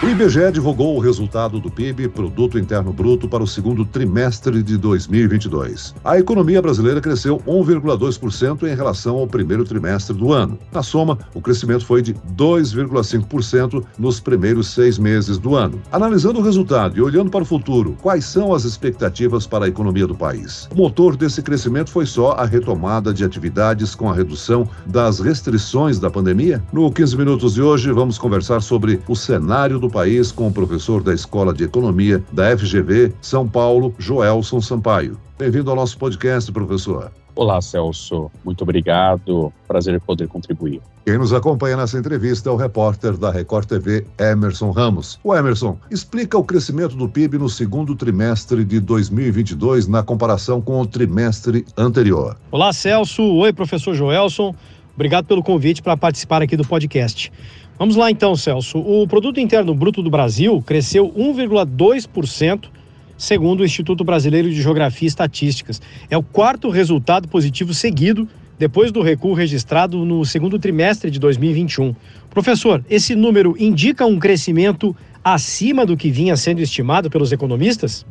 O IBGE divulgou o resultado do PIB, Produto Interno Bruto, para o segundo trimestre de 2022. A economia brasileira cresceu 1,2% em relação ao primeiro trimestre do ano. Na soma, o crescimento foi de 2,5% nos primeiros seis meses do ano. Analisando o resultado e olhando para o futuro, quais são as expectativas para a economia do país? O motor desse crescimento foi só a retomada de atividades com a redução das restrições da pandemia? No 15 Minutos de hoje, vamos conversar sobre o cenário do do país com o professor da Escola de Economia da FGV São Paulo, Joelson Sampaio. Bem-vindo ao nosso podcast, professor. Olá, Celso. Muito obrigado. Prazer poder contribuir. Quem nos acompanha nessa entrevista é o repórter da Record TV, Emerson Ramos. O Emerson, explica o crescimento do PIB no segundo trimestre de 2022 na comparação com o trimestre anterior. Olá, Celso. Oi, professor Joelson. Obrigado pelo convite para participar aqui do podcast. Vamos lá então, Celso. O produto interno bruto do Brasil cresceu 1,2%, segundo o Instituto Brasileiro de Geografia e Estatísticas. É o quarto resultado positivo seguido depois do recuo registrado no segundo trimestre de 2021. Professor, esse número indica um crescimento acima do que vinha sendo estimado pelos economistas?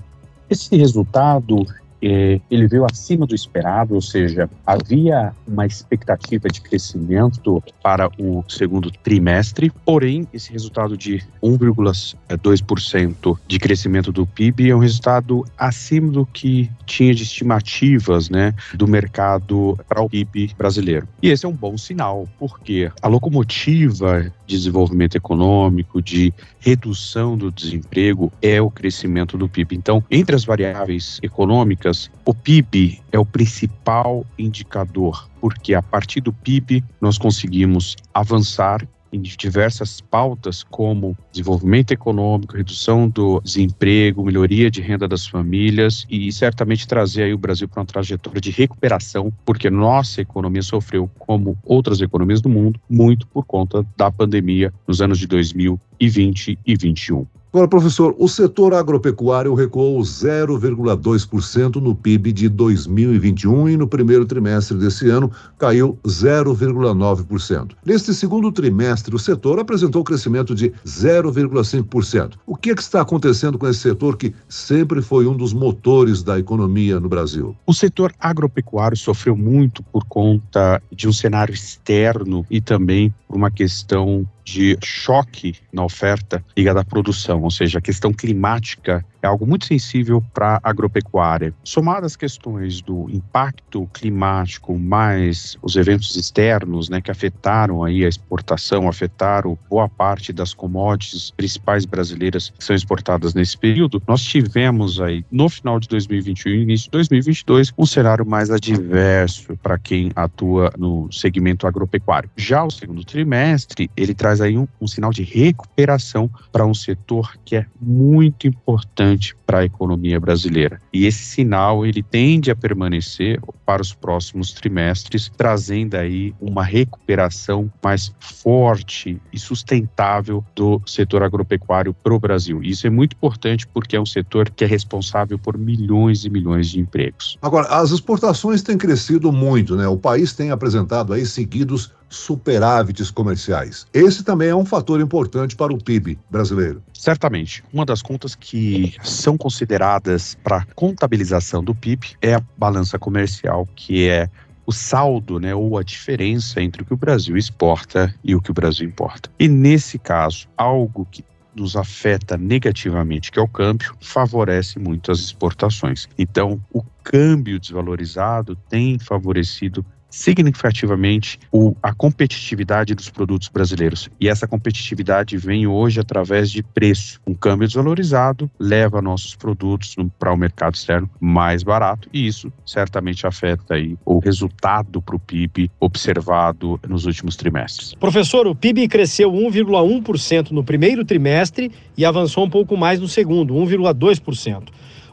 Esse resultado ele veio acima do esperado, ou seja, havia uma expectativa de crescimento para o segundo trimestre, porém, esse resultado de 1,2% de crescimento do PIB é um resultado acima do que tinha de estimativas né, do mercado para o PIB brasileiro. E esse é um bom sinal, porque a locomotiva de desenvolvimento econômico, de redução do desemprego, é o crescimento do PIB. Então, entre as variáveis econômicas, o PIB é o principal indicador, porque a partir do PIB nós conseguimos avançar em diversas pautas como desenvolvimento econômico, redução do desemprego, melhoria de renda das famílias e certamente trazer aí o Brasil para uma trajetória de recuperação, porque nossa economia sofreu, como outras economias do mundo, muito por conta da pandemia nos anos de 2020 e 2021. Agora, professor, o setor agropecuário recuou 0,2% no PIB de 2021 e no primeiro trimestre desse ano caiu 0,9%. Neste segundo trimestre, o setor apresentou crescimento de 0,5%. O que, é que está acontecendo com esse setor que sempre foi um dos motores da economia no Brasil? O setor agropecuário sofreu muito por conta de um cenário externo e também por uma questão de choque na oferta ligada à produção, ou seja, a questão climática é algo muito sensível para a agropecuária. Somadas as questões do impacto climático, mais os eventos externos, né, que afetaram aí a exportação, afetaram boa parte das commodities principais brasileiras que são exportadas nesse período, nós tivemos aí no final de 2021 e início de 2022 um cenário mais adverso para quem atua no segmento agropecuário. Já o segundo trimestre, ele traz aí um, um sinal de recuperação para um setor que é muito importante importante para a economia brasileira. E esse sinal ele tende a permanecer para os próximos trimestres, trazendo aí uma recuperação mais forte e sustentável do setor agropecuário para o Brasil. Isso é muito importante porque é um setor que é responsável por milhões e milhões de empregos. Agora, as exportações têm crescido muito, né? O país tem apresentado aí seguidos superávites comerciais. Esse também é um fator importante para o PIB brasileiro. Certamente. Uma das contas que são consideradas para contabilização do PIB é a balança comercial, que é o saldo, né, ou a diferença entre o que o Brasil exporta e o que o Brasil importa. E nesse caso, algo que nos afeta negativamente, que é o câmbio, favorece muito as exportações. Então, o câmbio desvalorizado tem favorecido significativamente o, a competitividade dos produtos brasileiros. E essa competitividade vem hoje através de preço. Um câmbio desvalorizado leva nossos produtos para o mercado externo mais barato e isso certamente afeta aí o resultado para o PIB observado nos últimos trimestres. Professor, o PIB cresceu 1,1% no primeiro trimestre e avançou um pouco mais no segundo, 1,2%.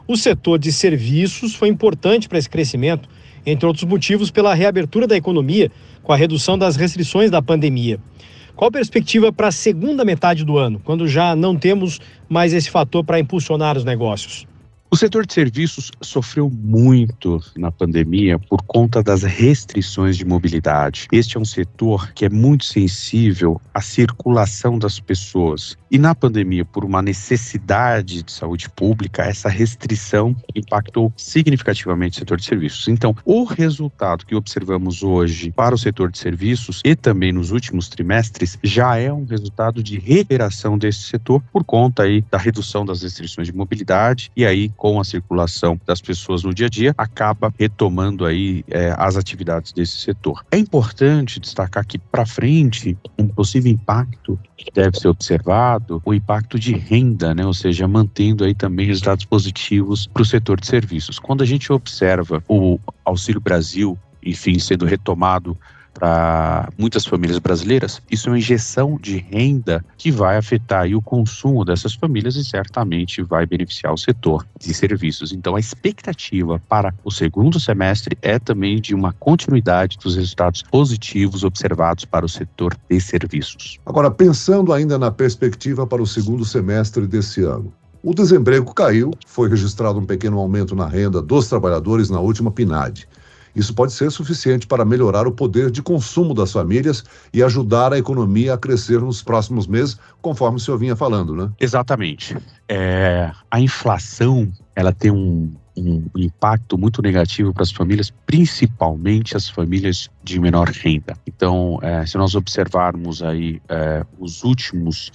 O setor de serviços foi importante para esse crescimento entre outros motivos, pela reabertura da economia com a redução das restrições da pandemia. Qual a perspectiva para a segunda metade do ano, quando já não temos mais esse fator para impulsionar os negócios? O setor de serviços sofreu muito na pandemia por conta das restrições de mobilidade. Este é um setor que é muito sensível à circulação das pessoas. E na pandemia, por uma necessidade de saúde pública, essa restrição impactou significativamente o setor de serviços. Então, o resultado que observamos hoje para o setor de serviços e também nos últimos trimestres já é um resultado de recuperação desse setor por conta aí da redução das restrições de mobilidade e aí com a circulação das pessoas no dia a dia, acaba retomando aí é, as atividades desse setor. É importante destacar que para frente um possível impacto que deve ser observado, o impacto de renda, né? ou seja, mantendo aí também resultados positivos para o setor de serviços. Quando a gente observa o Auxílio Brasil, enfim, sendo retomado para muitas famílias brasileiras, isso é uma injeção de renda que vai afetar o consumo dessas famílias e certamente vai beneficiar o setor de serviços. Então, a expectativa para o segundo semestre é também de uma continuidade dos resultados positivos observados para o setor de serviços. Agora, pensando ainda na perspectiva para o segundo semestre desse ano, o desemprego caiu, foi registrado um pequeno aumento na renda dos trabalhadores na última PNAD. Isso pode ser suficiente para melhorar o poder de consumo das famílias e ajudar a economia a crescer nos próximos meses, conforme o senhor vinha falando, né? Exatamente. É, a inflação ela tem um, um impacto muito negativo para as famílias, principalmente as famílias de menor renda. Então, é, se nós observarmos aí é, os últimos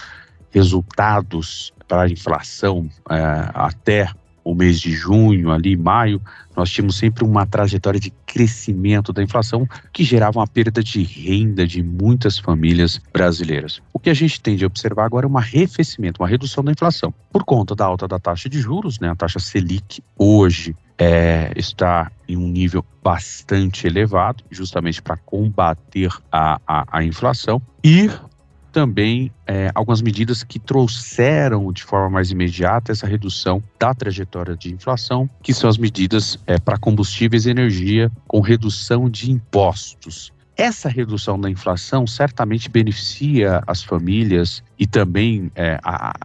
resultados para a inflação é, até o mês de junho, ali, maio, nós tínhamos sempre uma trajetória de crescimento da inflação que gerava uma perda de renda de muitas famílias brasileiras. O que a gente tem de observar agora é um arrefecimento, uma redução da inflação. Por conta da alta da taxa de juros, né, a taxa Selic hoje é, está em um nível bastante elevado, justamente para combater a, a, a inflação, e também é, algumas medidas que trouxeram de forma mais imediata essa redução da trajetória de inflação, que são as medidas é, para combustíveis e energia com redução de impostos. Essa redução da inflação certamente beneficia as famílias e também é,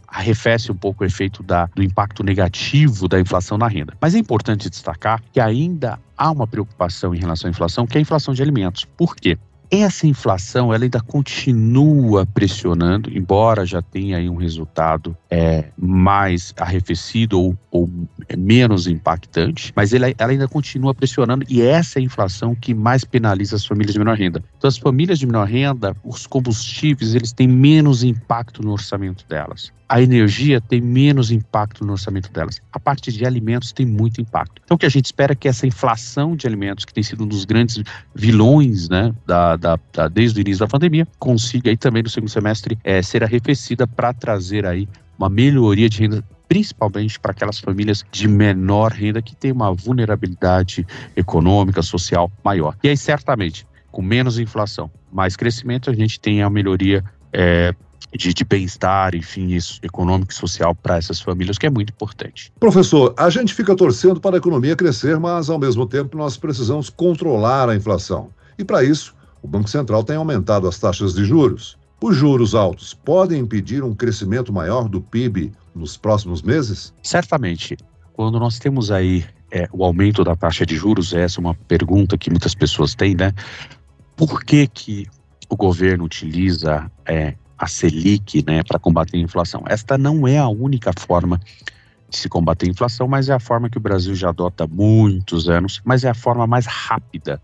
arrefece um pouco o efeito da, do impacto negativo da inflação na renda. Mas é importante destacar que ainda há uma preocupação em relação à inflação, que é a inflação de alimentos. Por quê? Essa inflação ela ainda continua pressionando, embora já tenha um resultado é, mais arrefecido ou, ou, menos impactante, mas ela, ela, ainda continua pressionando e essa é a inflação que mais penaliza as famílias de menor renda. Então, as famílias de menor renda, os combustíveis, eles têm menos impacto no orçamento delas a energia tem menos impacto no orçamento delas. A parte de alimentos tem muito impacto. Então, o que a gente espera é que essa inflação de alimentos, que tem sido um dos grandes vilões né, da, da, da desde o início da pandemia, consiga aí também no segundo semestre é, ser arrefecida para trazer aí uma melhoria de renda principalmente para aquelas famílias de menor renda que têm uma vulnerabilidade econômica, social maior. E aí, certamente, com menos inflação, mais crescimento, a gente tem a melhoria é, de, de bem-estar, enfim, isso, econômico e social para essas famílias, que é muito importante. Professor, a gente fica torcendo para a economia crescer, mas ao mesmo tempo nós precisamos controlar a inflação. E para isso, o Banco Central tem aumentado as taxas de juros. Os juros altos podem impedir um crescimento maior do PIB nos próximos meses? Certamente. Quando nós temos aí é, o aumento da taxa de juros, essa é uma pergunta que muitas pessoas têm, né? Por que, que o governo utiliza é, a Selic né, para combater a inflação. Esta não é a única forma de se combater a inflação, mas é a forma que o Brasil já adota há muitos anos, mas é a forma mais rápida.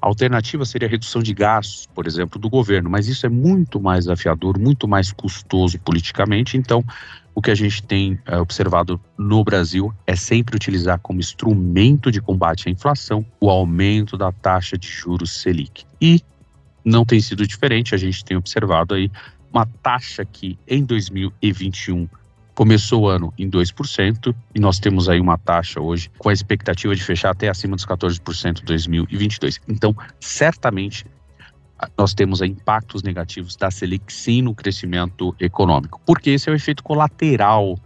A alternativa seria a redução de gastos, por exemplo, do governo, mas isso é muito mais desafiador, muito mais custoso politicamente. Então, o que a gente tem é, observado no Brasil é sempre utilizar como instrumento de combate à inflação o aumento da taxa de juros Selic. E não tem sido diferente, a gente tem observado aí uma taxa que em 2021 começou o ano em 2% e nós temos aí uma taxa hoje com a expectativa de fechar até acima dos 14% em 2022. Então, certamente nós temos impactos negativos da Selic sim no crescimento econômico, porque esse é o efeito colateral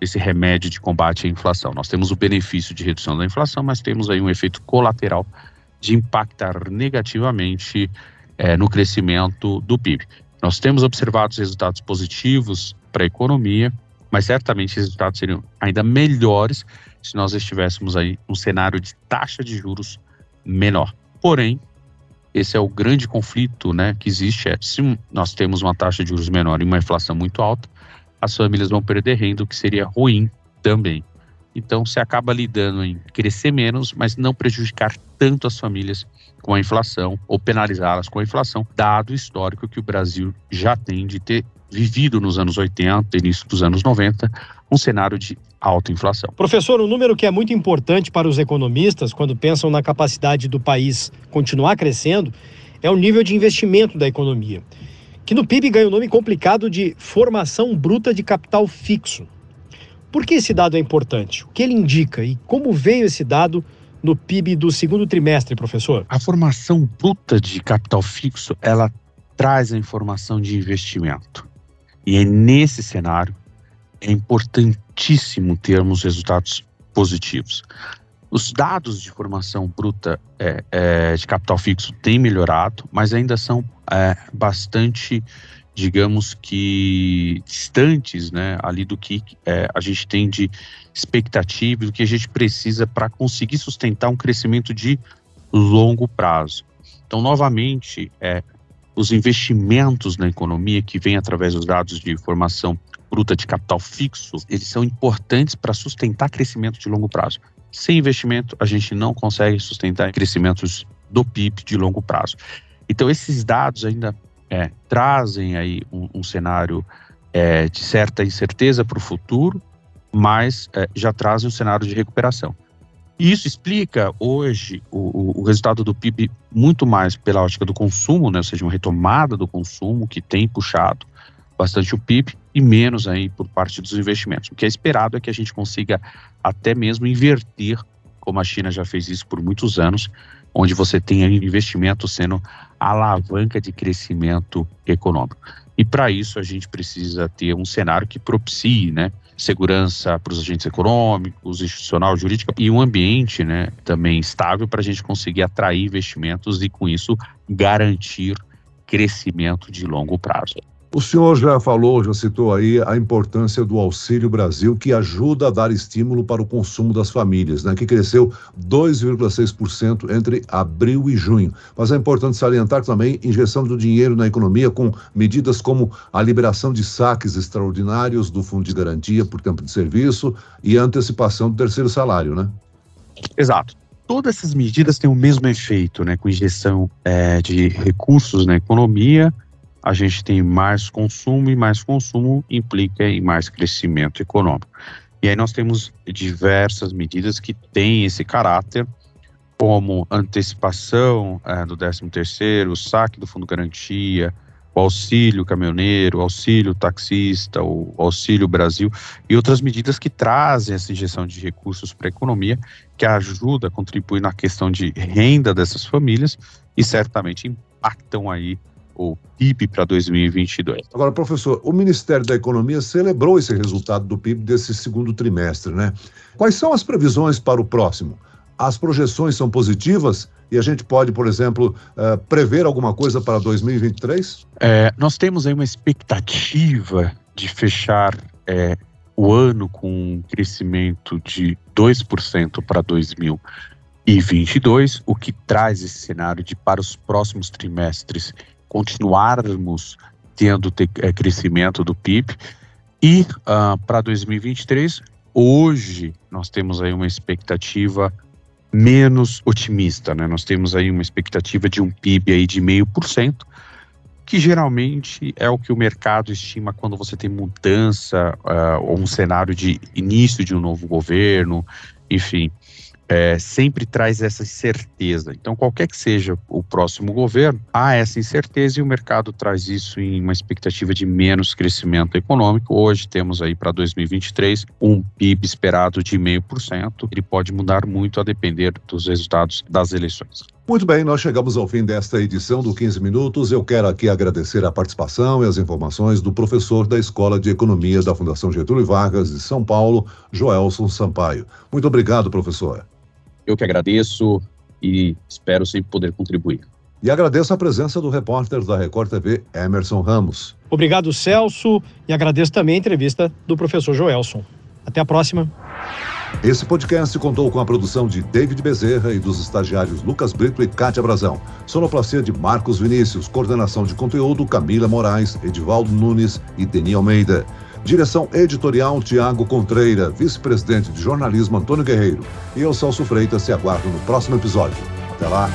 desse remédio de combate à inflação. Nós temos o benefício de redução da inflação, mas temos aí um efeito colateral de impactar negativamente é, no crescimento do PIB. Nós temos observado resultados positivos para a economia, mas certamente esses resultados seriam ainda melhores se nós estivéssemos aí num cenário de taxa de juros menor. Porém, esse é o grande conflito né, que existe. É, se nós temos uma taxa de juros menor e uma inflação muito alta, as famílias vão perder renda, o que seria ruim também. Então, se acaba lidando em crescer menos, mas não prejudicar tanto as famílias com a inflação ou penalizá-las com a inflação, dado o histórico que o Brasil já tem de ter vivido nos anos 80, início dos anos 90, um cenário de alta inflação. Professor, um número que é muito importante para os economistas quando pensam na capacidade do país continuar crescendo é o nível de investimento da economia, que no PIB ganha o um nome complicado de formação bruta de capital fixo. Por que esse dado é importante? O que ele indica e como veio esse dado no PIB do segundo trimestre, professor? A formação bruta de capital fixo, ela traz a informação de investimento. E é nesse cenário é importantíssimo termos resultados positivos. Os dados de formação bruta é, é, de capital fixo têm melhorado, mas ainda são é, bastante, digamos que, distantes né, ali do que é, a gente tem de expectativa, do que a gente precisa para conseguir sustentar um crescimento de longo prazo. Então, novamente, é, os investimentos na economia que vêm através dos dados de formação bruta de capital fixo, eles são importantes para sustentar crescimento de longo prazo. Sem investimento, a gente não consegue sustentar crescimentos do PIB de longo prazo. Então, esses dados ainda é, trazem aí um, um cenário é, de certa incerteza para o futuro, mas é, já trazem um cenário de recuperação. E isso explica hoje o, o, resultado do PIB muito mais pela ótica do consumo, né, ou seja, uma retomada do consumo que tem puxado bastante o PIB e menos aí por parte dos investimentos. O que é esperado é que a gente consiga até mesmo inverter, como a China já fez isso por muitos anos, onde você tem investimento sendo alavanca de crescimento econômico. E para isso a gente precisa ter um cenário que propicie, né, segurança para os agentes econômicos, institucional, jurídico e um ambiente, né, também estável para a gente conseguir atrair investimentos e com isso garantir crescimento de longo prazo. O senhor já falou, já citou aí a importância do Auxílio Brasil, que ajuda a dar estímulo para o consumo das famílias, né, que cresceu 2,6% entre abril e junho. Mas é importante salientar também injeção do dinheiro na economia com medidas como a liberação de saques extraordinários do Fundo de Garantia por tempo de serviço e a antecipação do terceiro salário, né? Exato todas essas medidas têm o mesmo efeito, né, com injeção é, de recursos na economia a gente tem mais consumo e mais consumo implica em mais crescimento econômico. E aí nós temos diversas medidas que têm esse caráter, como antecipação é, do 13º, o saque do Fundo Garantia, o auxílio caminhoneiro, o auxílio taxista, o auxílio Brasil e outras medidas que trazem essa injeção de recursos para a economia, que ajuda, contribui na questão de renda dessas famílias e certamente impactam aí o PIB para 2022. Agora, professor, o Ministério da Economia celebrou esse resultado do PIB desse segundo trimestre, né? Quais são as previsões para o próximo? As projeções são positivas e a gente pode, por exemplo, uh, prever alguma coisa para 2023? É, nós temos aí uma expectativa de fechar é, o ano com um crescimento de 2% para 2022, o que traz esse cenário de para os próximos trimestres continuarmos tendo ter, é, crescimento do PIB. E uh, para 2023, hoje nós temos aí uma expectativa menos otimista, né? Nós temos aí uma expectativa de um PIB aí de meio por cento, que geralmente é o que o mercado estima quando você tem mudança uh, ou um cenário de início de um novo governo, enfim é, sempre traz essa incerteza. Então, qualquer que seja o próximo governo, há essa incerteza e o mercado traz isso em uma expectativa de menos crescimento econômico. Hoje temos aí para 2023 um PIB esperado de 0,5%. Ele pode mudar muito a depender dos resultados das eleições. Muito bem, nós chegamos ao fim desta edição do 15 Minutos. Eu quero aqui agradecer a participação e as informações do professor da Escola de Economia da Fundação Getúlio Vargas de São Paulo, Joelson Sampaio. Muito obrigado, professor. Eu que agradeço e espero sempre poder contribuir. E agradeço a presença do repórter da Record TV, Emerson Ramos. Obrigado, Celso, e agradeço também a entrevista do professor Joelson. Até a próxima. Esse podcast contou com a produção de David Bezerra e dos estagiários Lucas Brito e Kátia Brazão. Sonoplastia de Marcos Vinícius, coordenação de conteúdo Camila Moraes, Edivaldo Nunes e Deni Almeida. Direção editorial Tiago Contreira, vice-presidente de jornalismo Antônio Guerreiro. E eu, Celso Freitas, se aguardo no próximo episódio. Até lá!